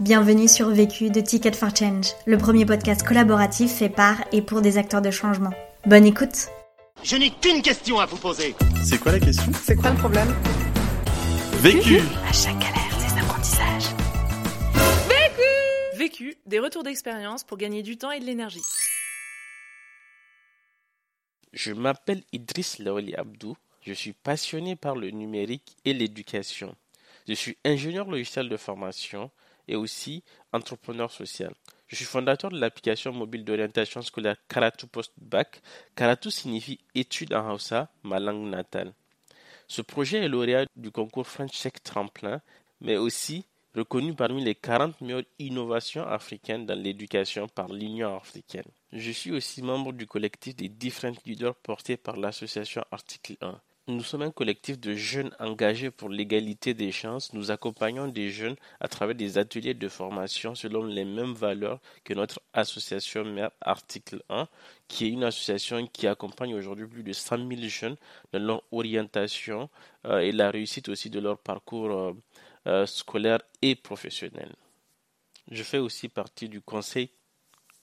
Bienvenue sur Vécu de Ticket for Change, le premier podcast collaboratif fait par et pour des acteurs de changement. Bonne écoute Je n'ai qu'une question à vous poser. C'est quoi la question? C'est quoi le problème? Vécu À chaque galère, des apprentissages. Vécu, des retours d'expérience pour gagner du temps et de l'énergie. Je m'appelle Idriss Laoli Abdou. Je suis passionné par le numérique et l'éducation. Je suis ingénieur logiciel de formation et aussi entrepreneur social. Je suis fondateur de l'application mobile d'orientation scolaire Karatu Post-Bac. Karatu signifie études en Hausa, ma langue natale. Ce projet est lauréat du concours French Tech Tremplin, mais aussi reconnu parmi les 40 meilleures innovations africaines dans l'éducation par l'Union africaine. Je suis aussi membre du collectif des Different Leaders porté par l'association Article 1. Nous sommes un collectif de jeunes engagés pour l'égalité des chances. Nous accompagnons des jeunes à travers des ateliers de formation selon les mêmes valeurs que notre association mère Article 1, qui est une association qui accompagne aujourd'hui plus de 100 000 jeunes dans leur orientation euh, et la réussite aussi de leur parcours euh, euh, scolaire et professionnel. Je fais aussi partie du conseil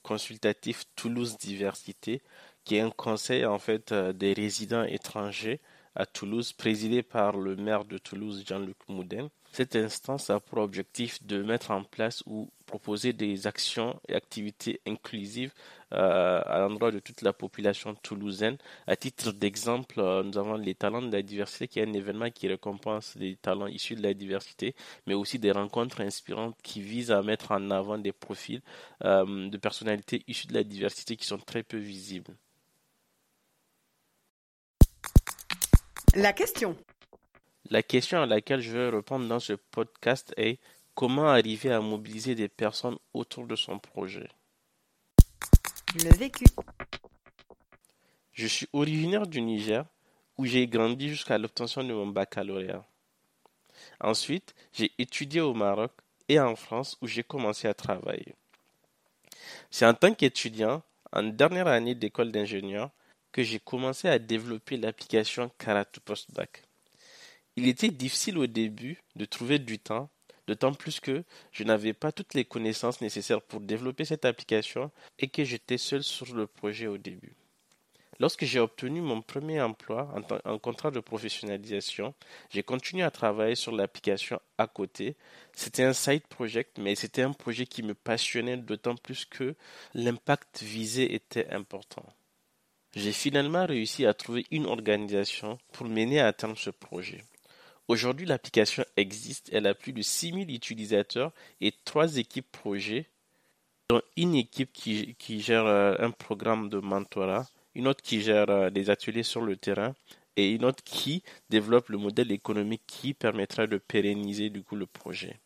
consultatif Toulouse Diversité, qui est un conseil en fait des résidents étrangers à Toulouse, présidé par le maire de Toulouse, Jean-Luc Moudin. Cette instance a pour objectif de mettre en place ou proposer des actions et activités inclusives euh, à l'endroit de toute la population toulousaine. À titre d'exemple, euh, nous avons les talents de la diversité, qui est un événement qui récompense les talents issus de la diversité, mais aussi des rencontres inspirantes qui visent à mettre en avant des profils euh, de personnalités issues de la diversité qui sont très peu visibles. La question. La question à laquelle je vais répondre dans ce podcast est comment arriver à mobiliser des personnes autour de son projet? Le vécu. Je suis originaire du Niger où j'ai grandi jusqu'à l'obtention de mon baccalauréat. Ensuite, j'ai étudié au Maroc et en France où j'ai commencé à travailler. C'est en tant qu'étudiant, en dernière année d'école d'ingénieur, que j'ai commencé à développer l'application Karatu Postback. Il était difficile au début de trouver du temps, d'autant plus que je n'avais pas toutes les connaissances nécessaires pour développer cette application et que j'étais seul sur le projet au début. Lorsque j'ai obtenu mon premier emploi en, en, contrat de professionnalisation, j'ai continué à travailler sur l'application à côté. C'était un side project, mais c'était un projet qui me passionnait d'autant plus que l'impact visé était important. J'ai finalement réussi à trouver une organisation pour mener à terme ce projet. Aujourd'hui, l'application existe, elle a plus de 6000 utilisateurs et trois équipes projets, dont une équipe qui, gère euh, un programme de mentorat, une autre qui gère euh, des ateliers sur le terrain et une autre qui développe le modèle économique qui permettra de pérenniser du coup le projet.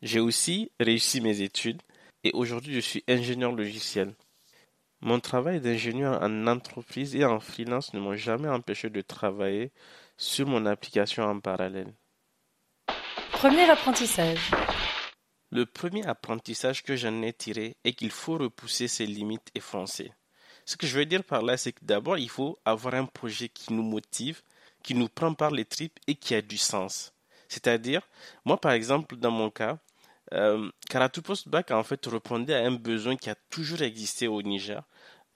J'ai aussi réussi mes études et aujourd'hui je suis ingénieur logiciel. Mon travail d'ingénieur en entreprise et en freelance ne m'ont jamais empêché de travailler sur mon application en parallèle. Premier apprentissage. Le premier apprentissage que j'en ai tiré est qu'il faut repousser ses limites et foncer. Ce que je veux dire par là, c'est que d'abord, il faut avoir un projet qui nous motive, qui nous prend par les tripes et qui a du sens. C'est-à-dire, moi par exemple, dans mon cas, euh, Karatu Postback en fait répondait à un besoin qui a toujours existé au Niger.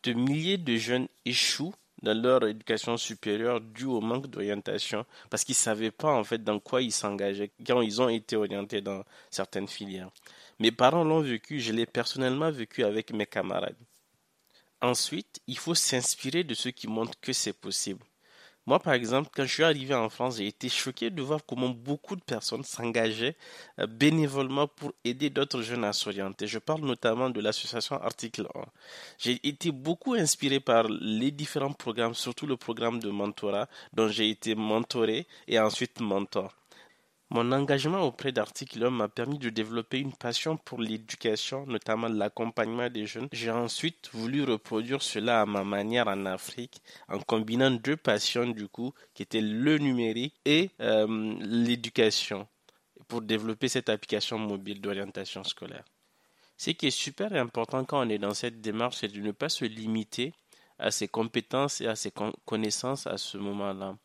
De milliers de jeunes échouent dans leur éducation supérieure dû au manque d'orientation parce qu'ils ne savaient pas en fait dans quoi ils s'engageaient quand ils ont été orientés dans certaines filières. Mes parents l'ont vécu, je l'ai personnellement vécu avec mes camarades. Ensuite, il faut s'inspirer de ceux qui montrent que c'est possible. Moi, par exemple, quand je suis arrivé en France, j'ai été choqué de voir comment beaucoup de personnes s'engageaient euh, bénévolement pour aider d'autres jeunes à s'orienter. Je parle notamment de l'association Article 1. J'ai été beaucoup inspiré par les différents programmes, surtout le programme de mentorat dont j'ai été mentoré et ensuite mentor. Mon engagement auprès d'Article 1 m'a permis de développer une passion pour l'éducation, notamment l'accompagnement des jeunes. J'ai ensuite voulu reproduire cela à ma manière en Afrique, en combinant deux passions du coup, qui étaient le numérique et euh, l'éducation, pour développer cette application mobile d'orientation scolaire. Ce qui est super important quand on est dans cette démarche, c'est de ne pas se limiter à ses compétences et à ses connaissances à ce moment-là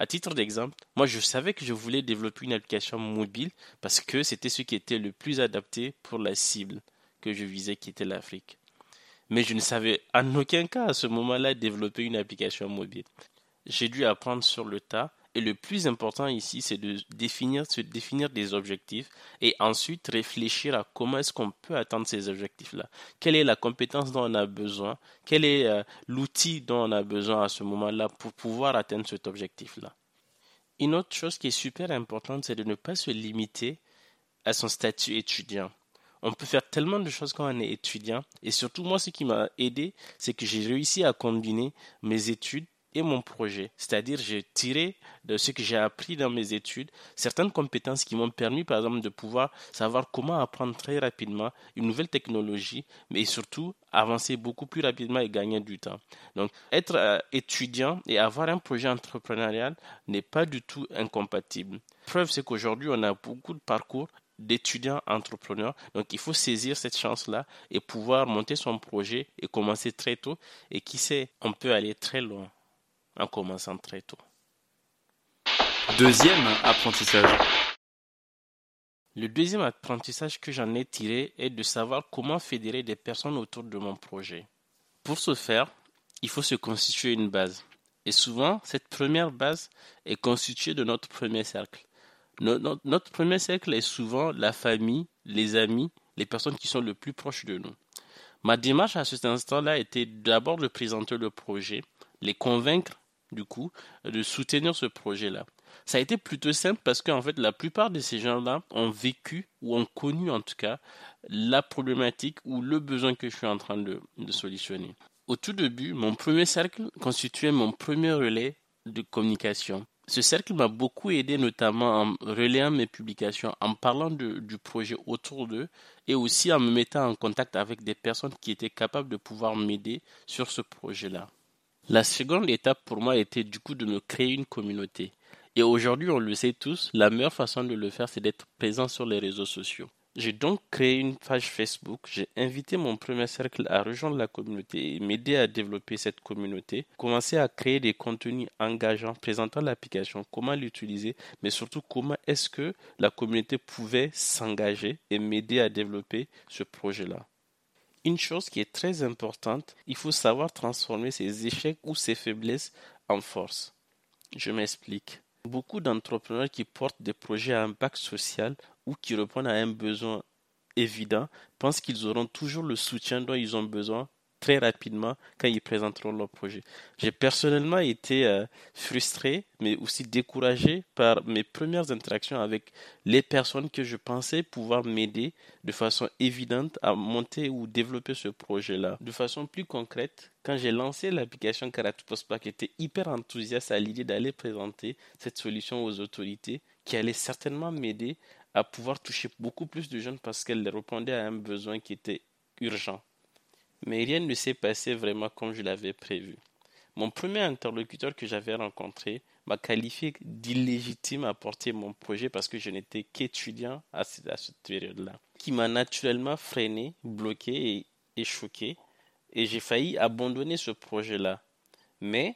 À titre d'exemple, moi je savais que je voulais développer une application mobile parce que c'était ce qui était le plus adapté pour la cible que je visais qui était l'Afrique. Mais je ne savais en aucun cas à ce moment-là développer une application mobile. J'ai dû apprendre sur le tas et le plus important ici, c'est de définir, se définir des objectifs et ensuite réfléchir à comment est-ce qu'on peut atteindre ces objectifs-là. Quelle est la compétence dont on a besoin? Quel est euh, l'outil dont on a besoin à ce moment-là pour pouvoir atteindre cet objectif-là? Une autre chose qui est super importante, c'est de ne pas se limiter à son statut étudiant on peut faire tellement de choses quand on est étudiant. Et surtout, moi, ce qui m'a aidé, c'est que j'ai réussi à combiner mes études et mon projet. C'est-à-dire, j'ai tiré de ce que j'ai appris dans mes études certaines compétences qui m'ont permis, par exemple, de pouvoir savoir comment apprendre très rapidement une nouvelle technologie, mais surtout avancer beaucoup plus rapidement et gagner du temps. Donc, être euh, étudiant et avoir un projet entrepreneurial n'est pas du tout incompatible. Preuve, c'est qu'aujourd'hui, on a beaucoup de parcours d'étudiants entrepreneurs. Donc il faut saisir cette chance-là et pouvoir monter son projet et commencer très tôt. Et qui sait, on peut aller très loin en commençant très tôt. Deuxième apprentissage. Le deuxième apprentissage que j'en ai tiré est de savoir comment fédérer des personnes autour de mon projet. Pour ce faire, il faut se constituer une base. Et souvent, cette première base est constituée de notre premier cercle. Notre, premier cercle est souvent la famille, les amis, les personnes qui sont le plus proches de nous. Ma démarche à cet instant-là était d'abord de présenter le projet, les convaincre du coup de soutenir ce projet-là. Ça a été plutôt simple parce qu'en fait la plupart de ces gens-là ont vécu ou ont connu en tout cas la problématique ou le besoin que je suis en train de, solutionner. Au tout début, mon premier cercle constituait mon premier relais de communication. Ce cercle m'a beaucoup aidé, notamment en relayant mes publications, en parlant du projet autour d'eux et aussi en me mettant en contact avec des personnes qui étaient capables de pouvoir m'aider sur ce projet-là. La seconde étape pour moi était du coup de me créer une communauté. Et aujourd'hui, on le sait tous, la meilleure façon de le faire, c'est d'être présent sur les réseaux sociaux. J'ai donc créé une page Facebook. J'ai invité mon premier cercle à rejoindre la communauté et m'aider à développer cette communauté. Commencer à créer des contenus engageants présentant l'application, comment l'utiliser, mais surtout comment est-ce que la communauté pouvait s'engager et m'aider à développer ce projet-là. Une chose qui est très importante, il faut savoir transformer ses échecs ou ses faiblesses en force. Je m'explique. Beaucoup d'entrepreneurs qui portent des projets à impact social ou qui répondent à un besoin évident pensent qu'ils auront toujours le soutien dont ils ont besoin très rapidement quand ils présenteront leur projet. J'ai personnellement été euh, frustré, mais aussi découragé par mes premières interactions avec les personnes que je pensais pouvoir m'aider de façon évidente à monter ou développer ce projet-là. De façon plus concrète, quand j'ai lancé l'application Postpack, j'étais hyper enthousiaste à l'idée d'aller présenter cette solution aux autorités qui allait certainement m'aider à pouvoir toucher beaucoup plus de jeunes parce qu'elle répondait à un besoin qui était urgent. Mais rien ne s'est passé vraiment comme je l'avais prévu. Mon premier interlocuteur que j'avais rencontré m'a qualifié d'illégitime à porter mon projet parce que je n'étais qu'étudiant à cette, période-là. Qui m'a naturellement freiné, bloqué et, choqué. Et j'ai failli abandonner ce projet-là. Mais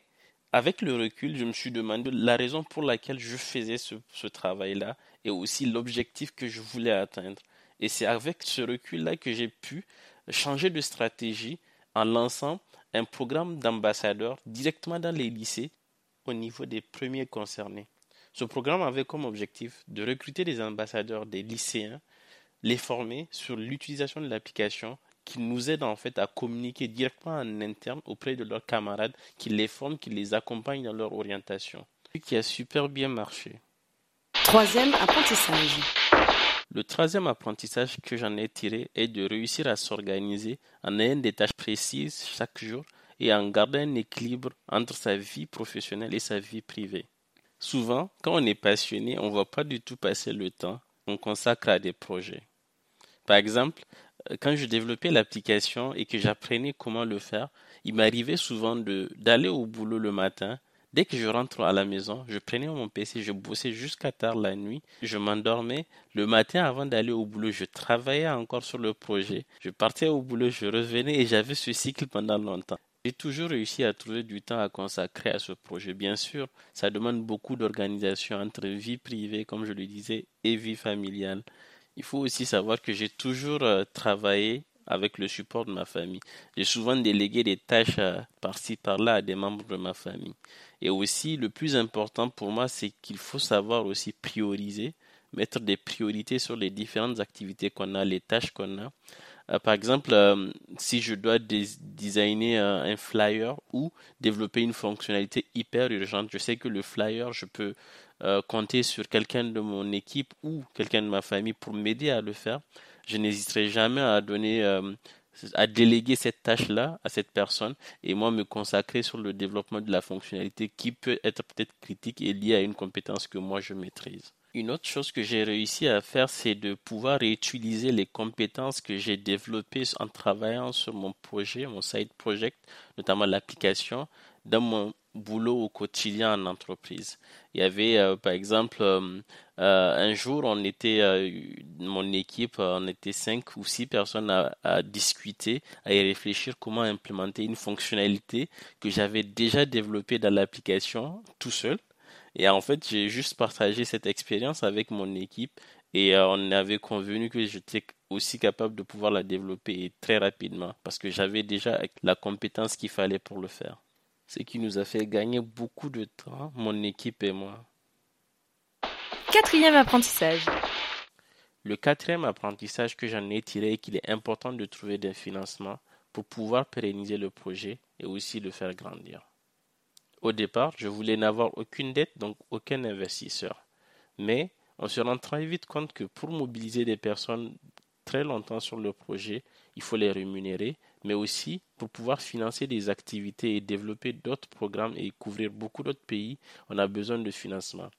avec le recul, je me suis demandé la raison pour laquelle je faisais ce travail-là et aussi l'objectif que je voulais atteindre. Et c'est avec ce recul-là que j'ai pu changer de stratégie en lançant un programme d'ambassadeurs directement dans les lycées au niveau des premiers concernés. Ce programme avait comme objectif de recruter des ambassadeurs des lycéens, les former sur l'utilisation de l'application qui nous aide en fait à communiquer directement en interne auprès de leurs camarades, qui les forment, qui les accompagnent dans leur orientation. Ce qui a super bien marché. Troisième apprentissage. Le troisième apprentissage que j'en ai tiré est de réussir à s'organiser en ayant des tâches précises chaque jour et en gardant un équilibre entre sa vie professionnelle et sa vie privée. Souvent, quand on est passionné, on ne va pas du tout passer le temps qu'on consacre à des projets. Par exemple, euh, quand je développais l'application et que j'apprenais comment le faire, il m'arrivait souvent d'aller au boulot le matin Dès que je rentre à la maison, je prenais mon PC, je bossais jusqu'à tard la nuit, je m'endormais. Le matin, avant d'aller au boulot, je travaillais encore sur le projet. Je partais au boulot, je revenais et j'avais ce cycle pendant longtemps. J'ai toujours réussi à trouver du temps à consacrer à ce projet. Bien sûr, ça demande beaucoup d'organisation entre vie privée, comme je le disais, et vie familiale. Il faut aussi savoir que j'ai toujours euh, travaillé avec le support de ma famille. J'ai souvent délégué des tâches euh, par-ci par-là à des membres de ma famille. Et aussi, le plus important pour moi, c'est qu'il faut savoir aussi prioriser, mettre des priorités sur les différentes activités qu'on a, les tâches qu'on a. Euh, par exemple, euh, si je dois designer un flyer ou développer une fonctionnalité hyper urgente, je sais que le flyer, je peux compter sur quelqu'un de mon équipe ou quelqu'un de ma famille pour m'aider à le faire je n'hésiterai jamais à donner, euh, à déléguer cette tâche-là à cette personne et moi me consacrer sur le développement de la fonctionnalité qui peut être peut-être critique et liée à une compétence que moi je maîtrise. Une autre chose que j'ai réussi à faire, c'est de pouvoir réutiliser les compétences que j'ai développées en travaillant sur mon projet, mon side project, notamment l'application, dans mon boulot au quotidien en entreprise. Il y avait, euh, par exemple, euh, euh, un jour, on était, mon équipe, on était cinq ou six personnes à, à, discuter, à y réfléchir comment implémenter une fonctionnalité que j'avais déjà développée dans l'application tout seul. Et en fait, j'ai juste partagé cette expérience avec mon équipe et on avait convenu que j'étais aussi capable de pouvoir la développer très rapidement parce que j'avais déjà la compétence qu'il fallait pour le faire ce qui nous a fait gagner beaucoup de temps, mon équipe et moi. Quatrième apprentissage. Le quatrième apprentissage que j'en ai tiré est qu'il est important de trouver des financements pour pouvoir pérenniser le projet et aussi le faire grandir. Au départ, je voulais n'avoir aucune dette, donc aucun investisseur. Mais on se rend très vite compte que pour mobiliser des personnes très longtemps sur le projet, il faut les rémunérer, mais aussi pour pouvoir financer des activités et développer d'autres programmes et couvrir beaucoup d'autres pays, on a besoin de financement.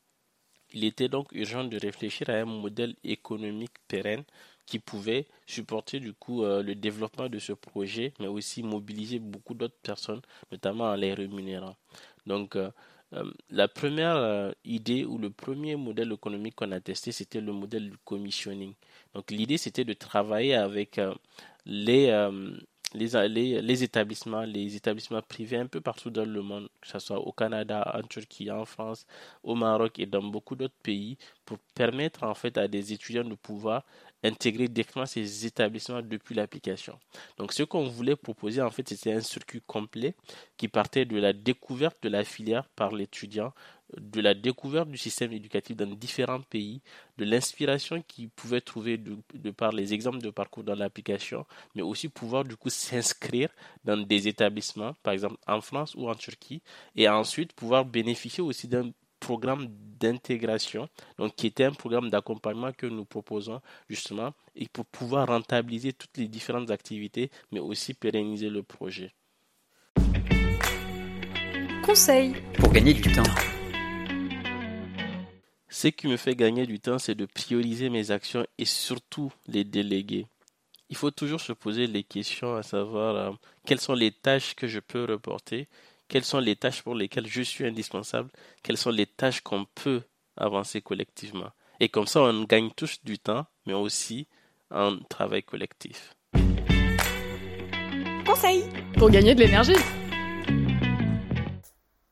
Il était donc urgent de réfléchir à un modèle économique pérenne qui pouvait supporter du coup euh, le développement de ce projet, mais aussi mobiliser beaucoup d'autres personnes, notamment en les rémunérant. Donc euh, euh, la première idée ou le premier modèle économique qu'on a testé, c'était le modèle du commissioning. Donc l'idée, c'était de travailler avec les, les, établissements, les établissements privés un peu partout dans le monde, que ce soit au Canada, en Turquie, en France, au Maroc et dans beaucoup d'autres pays, pour permettre en fait à des étudiants de pouvoir intégrer directement ces établissements depuis l'application. Donc ce qu'on voulait proposer en fait c'était un circuit complet qui partait de la découverte de la filière par l'étudiant de la découverte du système éducatif dans différents pays, de l'inspiration qu'ils pouvaient trouver de, par les exemples de parcours dans l'application, mais aussi pouvoir du coup s'inscrire dans des établissements, par exemple en France ou en Turquie, et ensuite pouvoir bénéficier aussi d'un programme d'intégration, donc qui était un programme d'accompagnement que nous proposons justement, et pour pouvoir rentabiliser toutes les différentes activités, mais aussi pérenniser le projet. Conseil pour gagner du temps. Ce qui me fait gagner du temps, c'est de prioriser mes actions et surtout les déléguer. Il faut toujours se poser les questions à savoir euh, quelles sont les tâches que je peux reporter, quelles sont les tâches pour lesquelles je suis indispensable, quelles sont les tâches qu'on peut avancer collectivement. Et comme ça, on gagne tous du temps, mais aussi un travail collectif. Conseil pour gagner de l'énergie.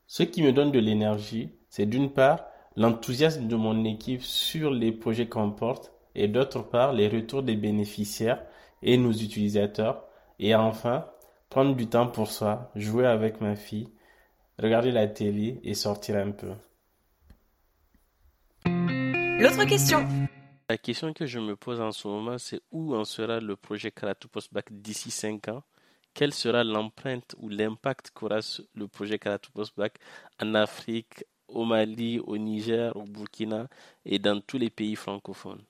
Ce qui me donne de l'énergie, c'est d'une part l'enthousiasme de mon équipe sur les projets qu'on porte et d'autre part les retours des bénéficiaires et nos utilisateurs et enfin prendre du temps pour soi, jouer avec ma fille, regarder la télé et sortir un peu. L'autre question. La question que je me pose en ce moment, c'est où en sera le projet Karatu Postbac d'ici 5 ans? Quelle sera l'empreinte ou l'impact qu'aura le projet Karatu Postbac en Afrique, au Mali, au Niger, au Burkina et dans tous les pays francophones.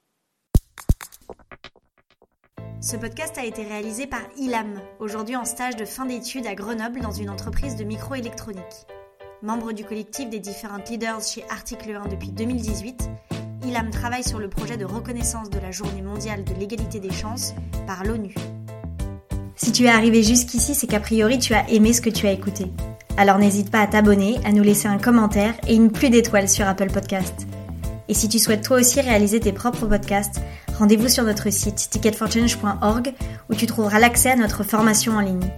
Ce podcast a été réalisé par ILAM, aujourd'hui en stage de fin d'études à Grenoble dans une entreprise de microélectronique. Membre du collectif des différentes leaders chez Article 1 depuis 2018, ILAM travaille sur le projet de reconnaissance de la Journée mondiale de l'égalité des chances par l'ONU. Si tu es arrivé jusqu'ici, c'est qu'a priori tu as aimé ce que tu as écouté. Alors n'hésite pas à t'abonner, à nous laisser un commentaire et une pluie d'étoiles sur Apple Podcast. Et si tu souhaites toi aussi réaliser tes propres podcasts, rendez-vous sur notre site ticketforchange.org où tu trouveras l'accès à notre formation en ligne.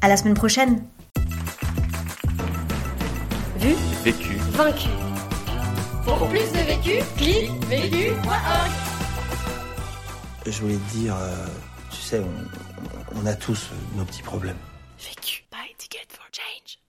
À la semaine prochaine. Vu, vécu, vaincu. Pour plus de vécu, clique vécu.org. Je voulais te dire, euh, tu sais, on a tous nos petits problèmes. Vécu. ticket for change.